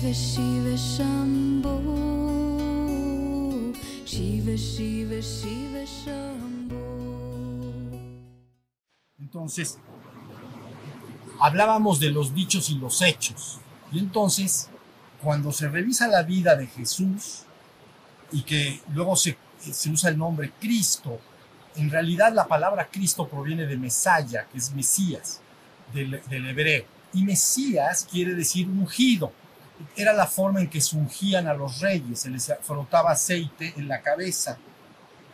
Shiva Shiva Shambho Shiva Shiva Entonces, hablábamos de los dichos y los hechos. Y entonces, cuando se revisa la vida de Jesús y que luego se, se usa el nombre Cristo, en realidad la palabra Cristo proviene de Mesaya, que es Mesías, del hebreo. Y Mesías quiere decir ungido. Era la forma en que se ungían a los reyes, se les frotaba aceite en la cabeza,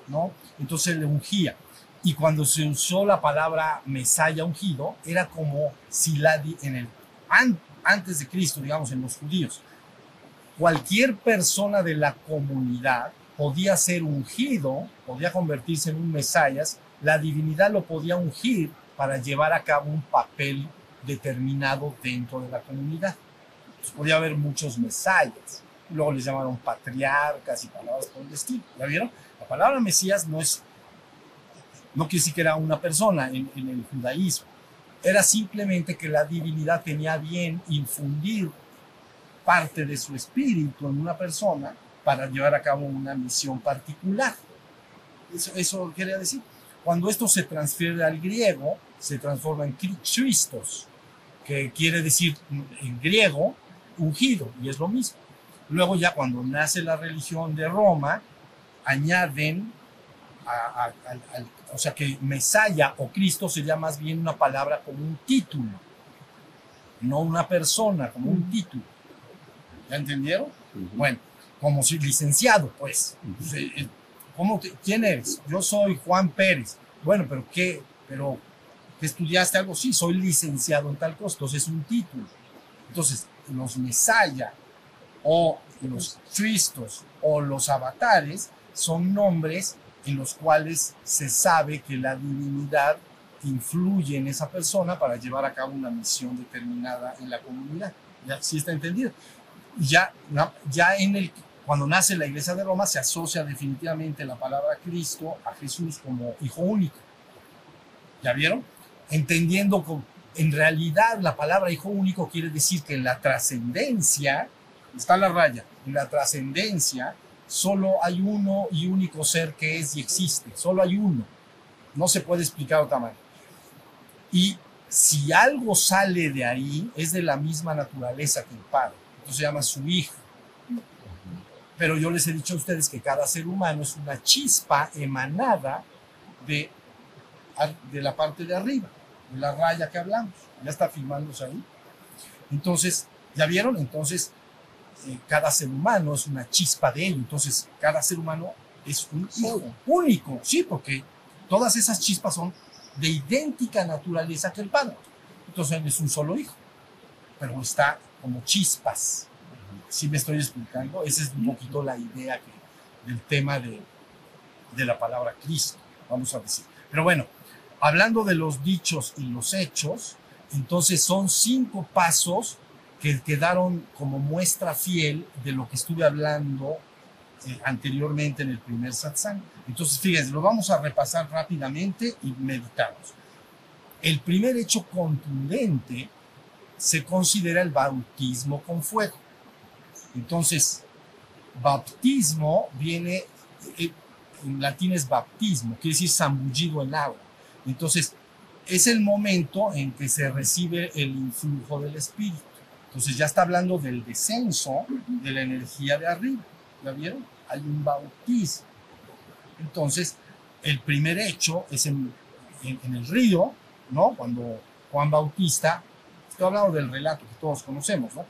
¿no? Entonces le ungía. Y cuando se usó la palabra Mesaya ungido, era como si la en el an- antes de Cristo, digamos, en los judíos, cualquier persona de la comunidad podía ser ungido, podía convertirse en un Mesías, la divinidad lo podía ungir para llevar a cabo un papel determinado dentro de la comunidad. Entonces, podía haber muchos Mesías, luego les llamaron patriarcas y palabras por el estilo. ¿Ya vieron? La palabra Mesías no es, no quiere decir que era una persona en, en el judaísmo, era simplemente que la divinidad tenía bien infundir parte de su espíritu en una persona para llevar a cabo una misión particular. Eso, eso quería decir. Cuando esto se transfiere al griego, se transforma en Christos, que quiere decir en griego ungido, y es lo mismo. Luego ya cuando nace la religión de Roma, añaden, a- a- al- o sea que Mesaya o Cristo sería más bien una palabra como un título, no una persona, como un título. ¿Ya entendieron? Bueno, como si licenciado, pues. Eh, ¿Cómo te- ¿Quién eres? Yo soy Juan Pérez. Bueno, pero ¿qué? Pero ¿que estudiaste algo? Sí, soy licenciado en tal cosa. Entonces es un título. Entonces, los Mesaya o los Cristos o los avatares son nombres en los cuales se sabe que la divinidad influye en esa persona para llevar a cabo una misión determinada en la comunidad. ¿Ya? ¿Sí está entendido? ya, ya en el, cuando nace la iglesia de Roma se asocia definitivamente la palabra Cristo a Jesús como hijo único. ¿Ya vieron? Entendiendo que en realidad la palabra hijo único quiere decir que en la trascendencia, está la raya, en la trascendencia solo hay uno y único ser que es y existe, solo hay uno. No se puede explicar otra manera. Y si algo sale de ahí, es de la misma naturaleza que el Padre. Entonces se llama su hijo. Pero yo les he dicho a ustedes que cada ser humano es una chispa emanada de, de la parte de arriba, la raya que hablamos. Ya está filmándose ahí. Entonces, ¿ya vieron? Entonces, eh, cada ser humano es una chispa de ello. Entonces, cada ser humano es un hijo único, sí, porque todas esas chispas son de idéntica naturaleza que el Padre. Entonces, él es un solo hijo, pero está como chispas. Si me estoy explicando, esa es un poquito la idea que, del tema de, de la palabra Cristo, vamos a decir. Pero bueno, hablando de los dichos y los hechos, entonces son cinco pasos que quedaron como muestra fiel de lo que estuve hablando eh, anteriormente en el primer satsang. Entonces, fíjense, lo vamos a repasar rápidamente y meditamos. El primer hecho contundente se considera el bautismo con fuego. Entonces, bautismo viene, eh, en latín es baptismo, quiere decir zambullido en agua. Entonces, es el momento en que se recibe el influjo del Espíritu. Entonces, ya está hablando del descenso de la energía de arriba. ¿Ya vieron? Hay un bautismo. Entonces, el primer hecho es en, el río, ¿no? Cuando Juan Bautista, estoy hablando del relato que todos conocemos, ¿no?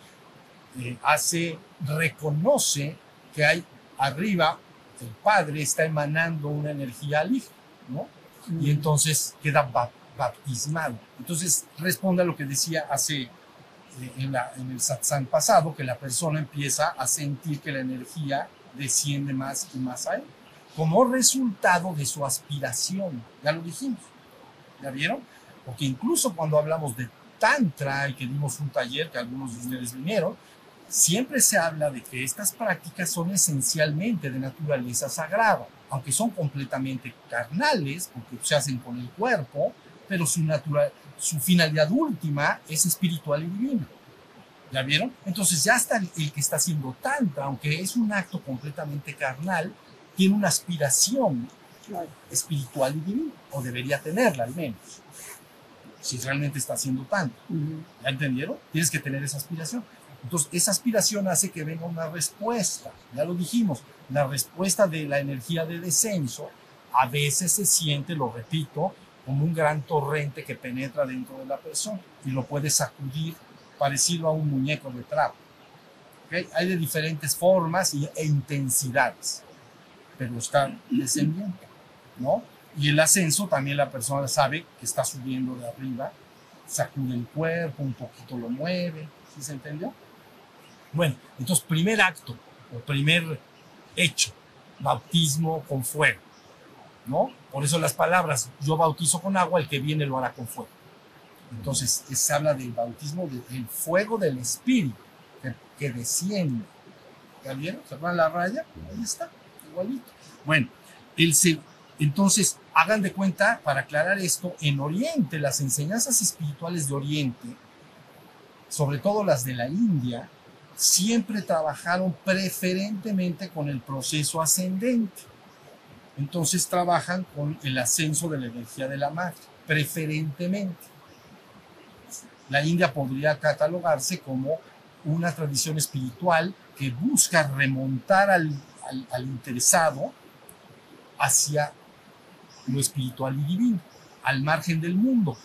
Eh, hace, reconoce que hay arriba, el Padre está emanando una energía al Hijo, ¿no? Y entonces queda ba- baptismado. Entonces responde a lo que decía hace eh, en, la- en el satsang pasado, que la persona empieza a sentir que la energía desciende más y más a él, como resultado de su aspiración. Ya lo dijimos. ¿Ya vieron? Porque incluso cuando hablamos de Tantra y que dimos un taller que algunos de ustedes vinieron, siempre se habla de que estas prácticas son esencialmente de naturaleza sagrada, aunque son completamente carnales, porque se hacen con el cuerpo, pero su, natural, su finalidad última es espiritual y divina. ¿Ya vieron? Entonces ya está el, el que está haciendo tantra, aunque es un acto completamente carnal, tiene una aspiración Claro. espiritual y divina, o debería tenerla al menos, si realmente está haciendo tanto. Ujú. ¿Ya entendieron? Tienes que tener esa aspiración. Entonces, esa aspiración hace que venga una respuesta. Ya lo dijimos, la respuesta de la energía de descenso a veces se siente, lo repito, como un gran torrente que penetra dentro de la persona y lo puede sacudir parecido a un muñeco de trapo. ¿Ok? Hay de diferentes formas e intensidades, pero está descendiendo, ¿no? Y el ascenso también la persona sabe que está subiendo de arriba, sacude el cuerpo, un poquito lo mueve, ¿sí se entendió? Bueno, entonces primer acto o primer hecho, bautismo con fuego, ¿no? Por eso las palabras, yo bautizo con agua, el que viene lo hará con fuego. Entonces, es- se habla del bautismo del fuego del Espíritu que, que desciende. ¿Ya vieron? ¿Se la raya? Ahí está, igualito. Bueno, el entonces, hagan de cuenta, para aclarar esto, en Oriente, las enseñanzas espirituales de Oriente, sobre todo las de la India, siempre trabajaron preferentemente con el proceso ascendente. Entonces trabajan con el ascenso de la energía de la madre, preferentemente. La India podría catalogarse como una tradición espiritual que busca remontar al, al- al interesado hacia lo espiritual y divino, al margen del mundo.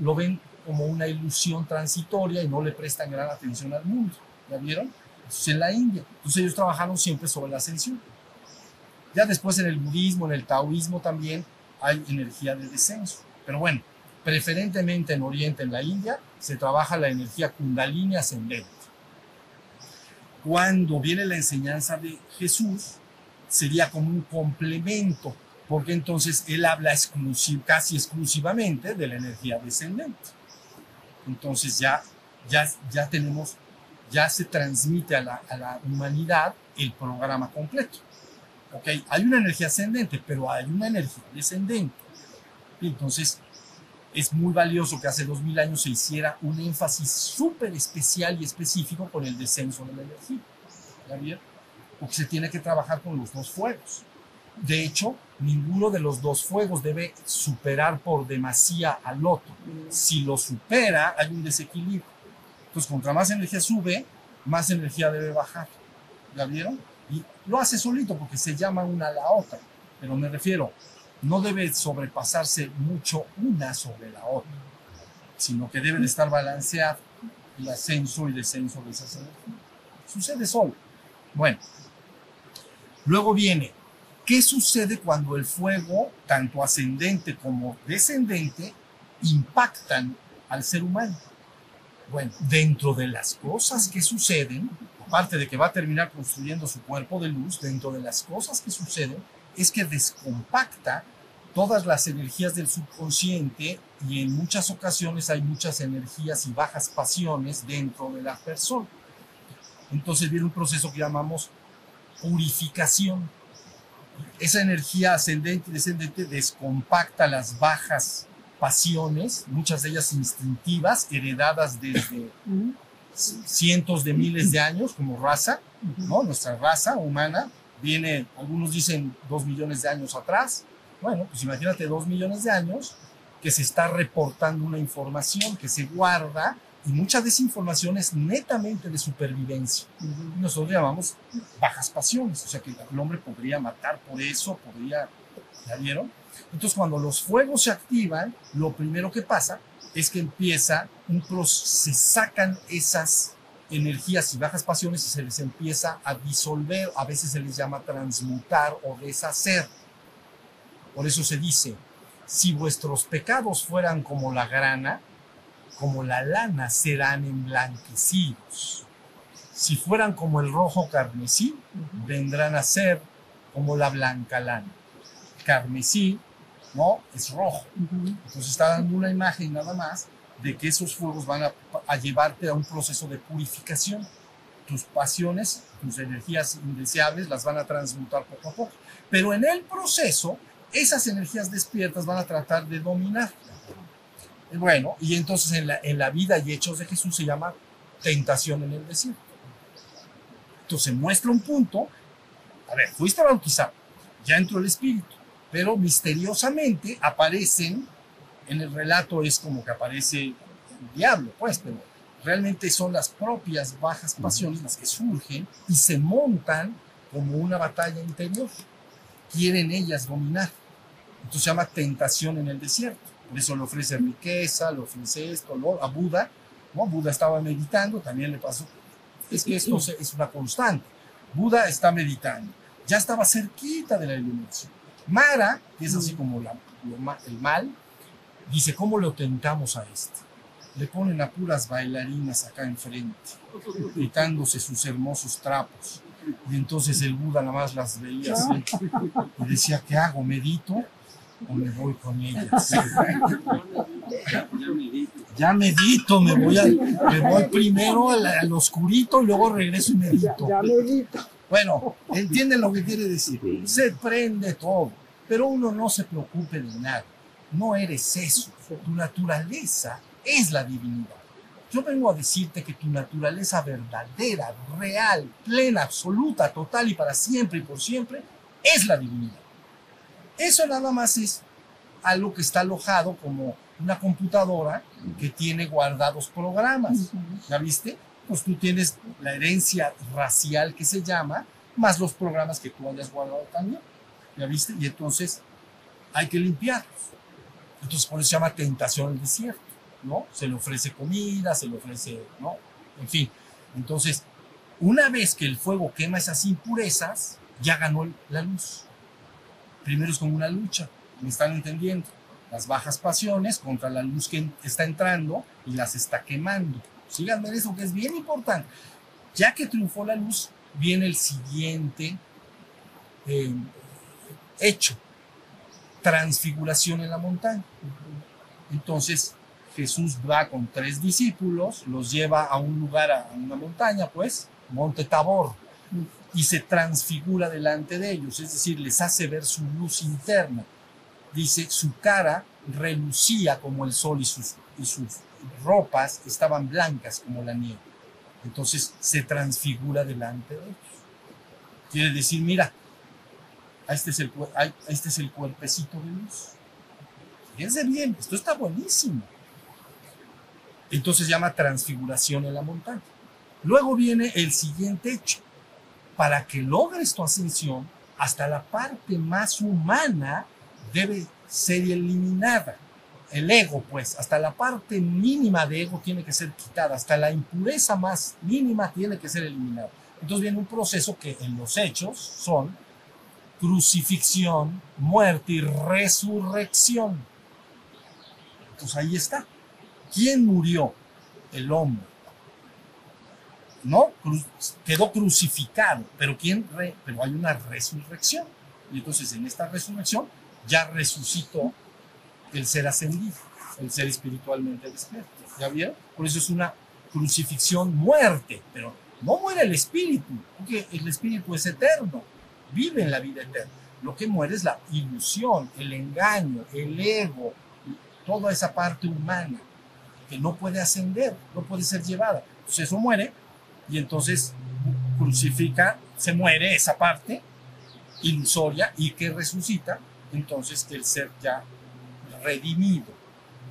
Lo ven como una ilusión transitoria y no le prestan gran atención al mundo. ¿Ya vieron? Eso es en la India. Entonces ellos trabajaron siempre sobre la ascensión. Ya después en el budismo, en el taoísmo también hay energía de descenso. Pero bueno, preferentemente en Oriente, en la India, se trabaja la energía kundalini ascendente. Cuando viene la enseñanza de Jesús, sería como un complemento, porque entonces él habla exclusiv- casi exclusivamente de la energía descendente. Entonces ya, ya, ya tenemos, ya se transmite a la, humanidad el programa completo. ¿ok? Hay una energía ascendente, pero hay una energía descendente. Entonces es muy valioso que hace dos mil años se hiciera un énfasis súper especial y específico con el descenso de la energía. ¿Ya vieron? Porque se tiene que trabajar con los dos fuegos. De hecho, ninguno de los dos fuegos debe superar por demasía al otro. Si lo supera, hay un desequilibrio. Entonces, contra más energía sube, más energía debe bajar. ¿Ya vieron? Y lo hace solito porque se llama una a la otra. Pero me refiero, no debe sobrepasarse mucho una sobre la otra, sino que debe de estar balanceado el ascenso y descenso de esas energías. Sucede solo. Bueno, luego viene, ¿qué sucede cuando el fuego, tanto ascendente como descendente, impactan al ser humano? Bueno, dentro de las cosas que suceden, aparte de que va a terminar construyendo su cuerpo de luz, dentro de las cosas que suceden, es que descompacta todas las energías del subconsciente y en muchas ocasiones hay muchas energías y bajas pasiones dentro de la persona. Entonces viene un proceso que llamamos purificación. Esa energía ascendente y descendente descompacta las bajas pasiones, muchas de ellas instintivas, heredadas desde cientos de miles de años como raza. ¿no? Nuestra raza humana viene, algunos dicen dos millones de años atrás. Bueno, pues imagínate dos millones de años que se está reportando una información que se guarda y mucha de esa información es netamente de supervivencia. Nosotros llamamos bajas pasiones, o sea que el hombre podría matar por eso, podría, ¿ya vieron? Entonces cuando los fuegos se activan, lo primero que pasa es que empieza un proceso, se sacan esas energías y bajas pasiones y se les empieza a disolver, a veces se les llama transmutar o deshacer. Por eso se dice, si vuestros pecados fueran como la grana, como la lana serán emblanquecidos. Si fueran como el rojo carmesí, vendrán a ser como la blanca lana. Carmesí, ¿no? Es rojo. Entonces está dando una imagen nada más de que esos fuegos van a, a llevarte a un proceso de purificación. Tus pasiones, tus energías indeseables las van a transmutar poco a poco. Pero en el proceso, esas energías despiertas van a tratar de dominar. Bueno, y entonces en la, en la vida y hechos de Jesús se llama tentación en el desierto. Entonces muestra un punto, a ver, fuiste bautizado, ya entró el Espíritu, pero misteriosamente aparecen, en el relato es como que aparece el diablo, pues, pero realmente son las propias bajas pasiones las que surgen y se montan como una batalla interior. Quieren ellas dominar. Entonces se llama tentación en el desierto. Por eso le ofrece riqueza, le ofrece esto, lo, a Buda. ¿no? Buda estaba meditando, también le pasó. Es que esto es una constante. Buda está meditando. Ya estaba cerquita de la iluminación. Mara, que es así como el mal, dice, ¿cómo lo tentamos a este? Le ponen a puras bailarinas acá enfrente, quitándose sus hermosos trapos. Y entonces el Buda nada más las veía así y decía, ¿qué hago? ¿Medito o me voy con ellas? Ya medito, me voy, a, me voy primero al, oscurito y luego regreso y medito. Ya, medito. Bueno, entienden lo que quiere decir. Se prende todo, pero uno no se preocupe de nada. No eres eso. Tu naturaleza es la divinidad. Yo vengo a decirte que tu naturaleza verdadera, real, plena, absoluta, total y para siempre y por siempre es la divinidad. Eso nada más es algo que está alojado como una computadora que tiene guardados programas. ¿Ya viste? Pues tú tienes la herencia racial que se llama, más los programas que tú hayas guardado también. ¿Ya viste? Y entonces hay que limpiarlos. Entonces por eso se llama tentación al desierto. ¿no? Se le ofrece comida, se le ofrece, ¿no? En fin. Entonces, una vez que el fuego quema esas impurezas, ya ganó la luz. Primero es como una lucha, ¿me están entendiendo? Las bajas pasiones contra la luz que está entrando y las está quemando. Síganme eso, que es bien importante. Ya que triunfó la luz, viene el siguiente eh, hecho, transfiguración en la montaña. Entonces, Jesús va con tres discípulos, los lleva a un lugar, a una montaña, pues, Monte Tabor, y se transfigura delante de ellos, es decir, les hace ver su luz interna. Dice, su cara relucía como el sol y sus ropas estaban blancas como la nieve. Entonces se transfigura delante de ellos. Quiere decir, mira, este es el, este es el cuerpecito de luz. Fíjense bien, esto está buenísimo. Entonces llama transfiguración en la montaña. Luego viene el siguiente hecho. Para que logres tu ascensión, hasta la parte más humana debe ser eliminada. El ego, pues, hasta la parte mínima de ego tiene que ser quitada, hasta la impureza más mínima tiene que ser eliminada. Entonces viene un proceso que en los hechos son crucifixión, muerte y resurrección. Pues ahí está. ¿Quién murió? El hombre. ¿No? quedó crucificado, pero ¿quién? Pero hay una resurrección. Y entonces en esta resurrección ya resucitó el ser ascendido, el ser espiritualmente despierto. ¿Ya vieron? Por eso es una crucifixión muerte, pero no muere el espíritu, porque el espíritu es eterno, vive en la vida eterna. Lo que muere es la ilusión, el engaño, el ego, toda esa parte humana que no puede ascender, no puede ser llevada. Entonces eso muere y entonces crucifica, se muere esa parte ilusoria y que resucita entonces el ser ya redimido,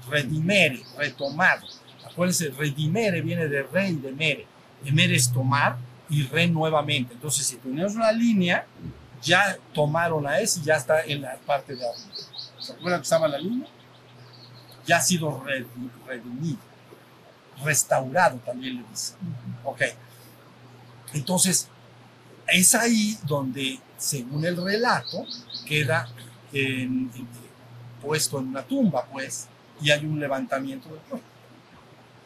redimere, retomado. Acuérdense, redimere viene de rey de mere. Emere es tomar y re nuevamente. Entonces, si tenemos una línea, ya tomaron a ese y ya está en la parte de arriba. ¿Se acuerdan que estaba la línea? Ya ha sido redimido, restaurado también le dice. Ok. Entonces, es ahí donde, según el relato, queda en, en, puesto en una tumba, pues, y hay un levantamiento del cuerpo.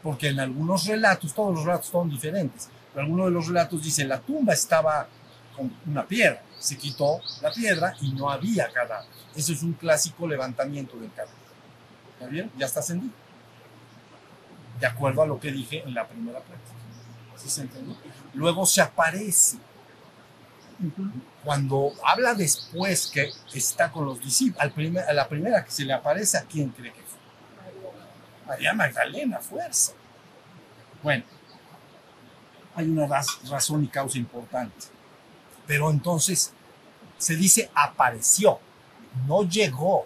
Porque en algunos relatos, todos los relatos son diferentes, pero algunos de los relatos dicen la tumba estaba con una piedra, se quitó la piedra y no había cadáver. Eso es un clásico levantamiento del cadáver. ¿Ya bien? Ya está ascendido. De acuerdo a lo que dije en la primera práctica. ¿Sí se entendió? Luego se aparece. Cuando habla después que está con los discípulos, al primer, a la primera que se le aparece, ¿a quién cree que fue? María Magdalena, fuerza. Bueno, Hay una raz- razón y causa importante. Pero entonces se dice apareció, no llegó,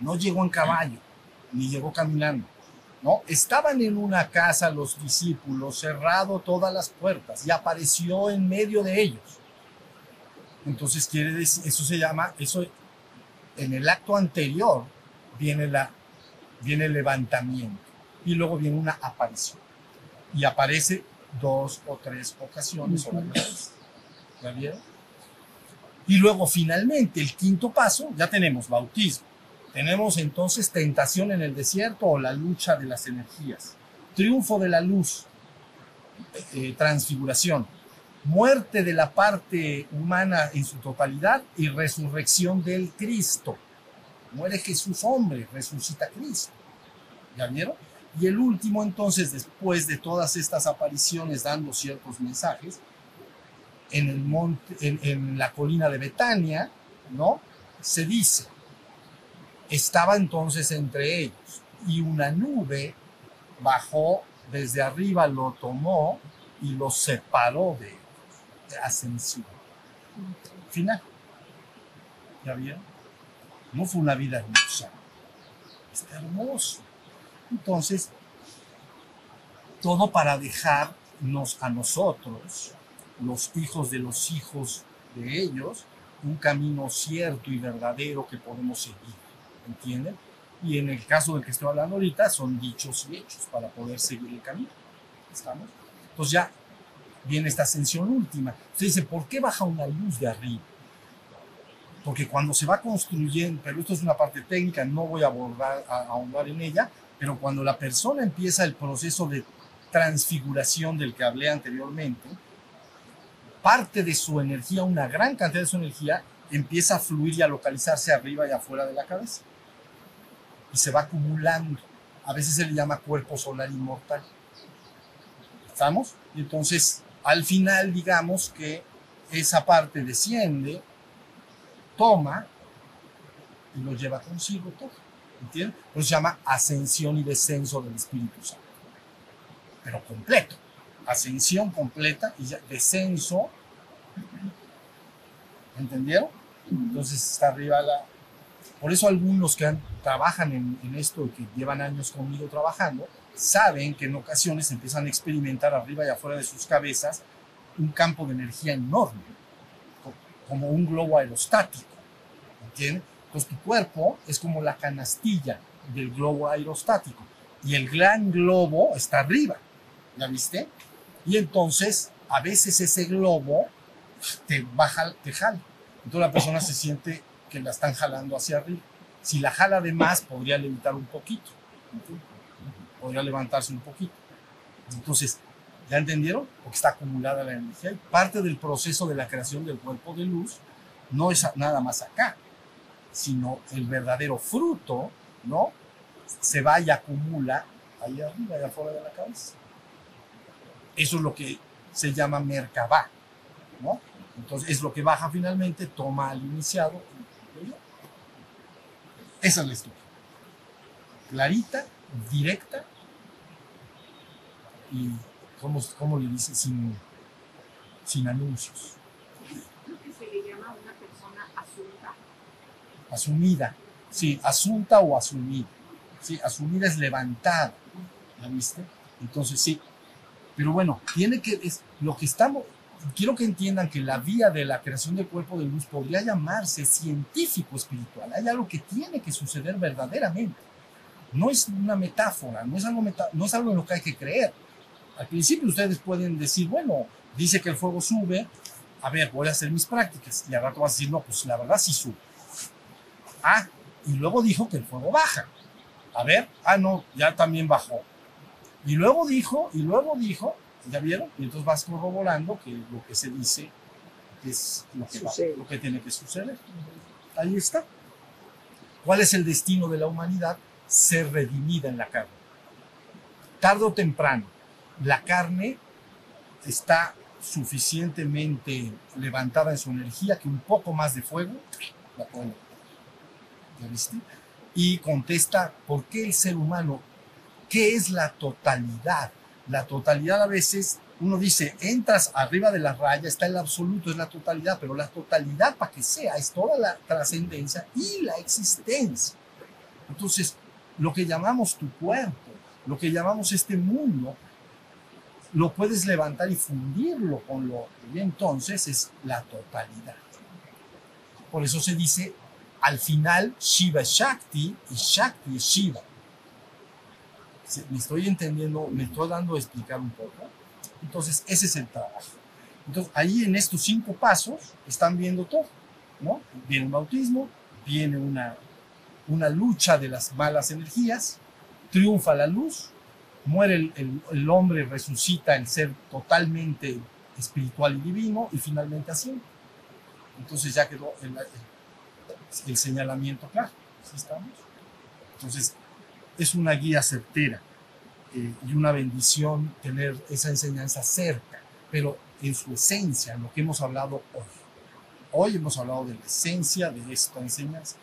no llegó en caballo, ni llegó caminando. ¿no? Estaban en una casa los discípulos, cerrado todas las puertas, y apareció en medio de ellos. Entonces quiere decir, eso se llama, eso en el acto anterior viene, la, viene el levantamiento y luego viene una aparición. Y aparece dos o tres ocasiones o veces. ¿Ya vieron? Y luego finalmente el quinto paso, ya tenemos bautismo. Tenemos entonces tentación en el desierto o la lucha de las energías. Triunfo de la luz, eh, transfiguración, muerte de la parte humana en su totalidad y resurrección del Cristo. Muere Jesús hombre, resucita Cristo. ¿Ya vieron? Y el último entonces, después de todas estas apariciones dando ciertos mensajes, en, el monte, en, la colina de Betania, ¿no? Se dice, estaba entonces entre ellos y una nube bajó desde arriba, lo tomó y lo separó de ellos. Ascensión. Final. ¿Ya vieron? No fue una vida hermosa. Está hermoso. Entonces, todo para dejarnos a nosotros, los hijos de los hijos de ellos, un camino cierto y verdadero que podemos seguir. ¿Entienden? Y en el caso del que estoy hablando ahorita, son dichos y hechos para poder seguir el camino. ¿Estamos? Entonces ya viene esta ascensión última. Usted dice, ¿por qué baja una luz de arriba? Porque cuando se va construyendo, pero esto es una parte técnica, no voy a abordar, a, a ahondar en ella, pero cuando la persona empieza el proceso de transfiguración del que hablé anteriormente, parte de su energía, una gran cantidad de su energía, empieza a fluir y a localizarse arriba y afuera de la cabeza. Y se va acumulando. A veces se le llama cuerpo solar inmortal. ¿Estamos? Y entonces, al final, digamos que esa parte desciende, toma y lo lleva consigo todo. ¿Entiendes? Por se llama ascensión y descenso del Espíritu Santo. Pero completo. Ascensión completa y descenso. ¿Entendieron? Entonces está arriba la... Por eso algunos que trabajan en, en esto y que llevan años conmigo trabajando, saben que en ocasiones empiezan a experimentar arriba y afuera de sus cabezas un campo de energía enorme, co- como un globo aerostático. ¿Entiendes? Entonces tu cuerpo es como la canastilla del globo aerostático y el gran globo está arriba. ¿Ya viste? Y entonces a veces ese globo te baja, te jala. Entonces la persona se siente que la están jalando hacia arriba. Si la jala de más, podría levitar un poquito. ¿entiendes? Podría levantarse un poquito. Entonces, ¿ya entendieron? Porque está acumulada la energía. Y parte del proceso de la creación del cuerpo de luz no es nada más acá, sino el verdadero fruto, ¿no? Se va y acumula ahí arriba y afuera de la cabeza. Eso es lo que se llama Merkabah, ¿no? Entonces es lo que baja finalmente, toma al iniciado. Esa es la historia. Clarita, directa y, ¿cómo, cómo le dice? Sin, sin anuncios. Creo que se le llama a una persona asunta. Asumida. Sí, asunta o asumida. Sí, asumida es levantada. ¿La viste? Entonces sí. Pero bueno, tiene que, es lo que estamos, quiero que entiendan que la vía de la creación del cuerpo de luz podría llamarse científico espiritual. Hay algo que tiene que suceder verdaderamente. No es una metáfora, no es algo, meta- no es algo en lo que hay que creer. Al principio ustedes pueden decir, bueno, dice que el fuego sube, a ver, voy a hacer mis prácticas. Y al rato vas a decir, no, pues la verdad sí sube. Ah, y luego dijo que el fuego baja. A ver, ah, no, ya también bajó. Y luego dijo, y luego dijo, ¿ya vieron? Y entonces vas corroborando que lo que se dice es lo que, va- lo que tiene que suceder. Ahí está. ¿Cuál es el destino de la humanidad? Ser redimida en la carne. Tarde o temprano, la carne está suficientemente levantada en su energía que un poco más de fuego la levantar. ¿Ya viste? Y contesta, ¿por qué el ser humano? ¿Qué es la totalidad? La totalidad a veces uno dice, entras arriba de la raya, está el absoluto, es la totalidad, pero la totalidad para que sea es toda la trascendencia y la existencia. Entonces, lo que llamamos tu cuerpo, lo que llamamos este mundo, lo puedes levantar y fundirlo con lo y entonces es la totalidad. Por eso se dice, al final, Shiva es Shakti y Shakti es Shiva. ¿Me estoy entendiendo? ¿Me estoy dando a explicar un poco? Entonces, ese es el trabajo. Entonces, ahí en estos cinco pasos están viendo todo, ¿no? Viene un bautismo, viene una, una lucha de las malas energías, triunfa la luz, muere el, hombre, resucita el ser totalmente espiritual y divino y finalmente así. Entonces ya quedó el, señalamiento claro. ¿Sí estamos? Entonces, es una guía certera eh, y una bendición tener esa enseñanza cerca, pero en su esencia, en lo que hemos hablado hoy. Hoy hemos hablado de la esencia de esta enseñanza.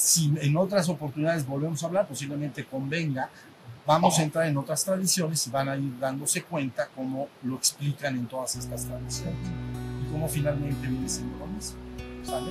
Si en otras oportunidades volvemos a hablar, posiblemente convenga, vamos a entrar en otras tradiciones y van a ir dándose cuenta cómo lo explican en todas estas tradiciones y cómo finalmente viene siendo lo mismo. ¿Sale?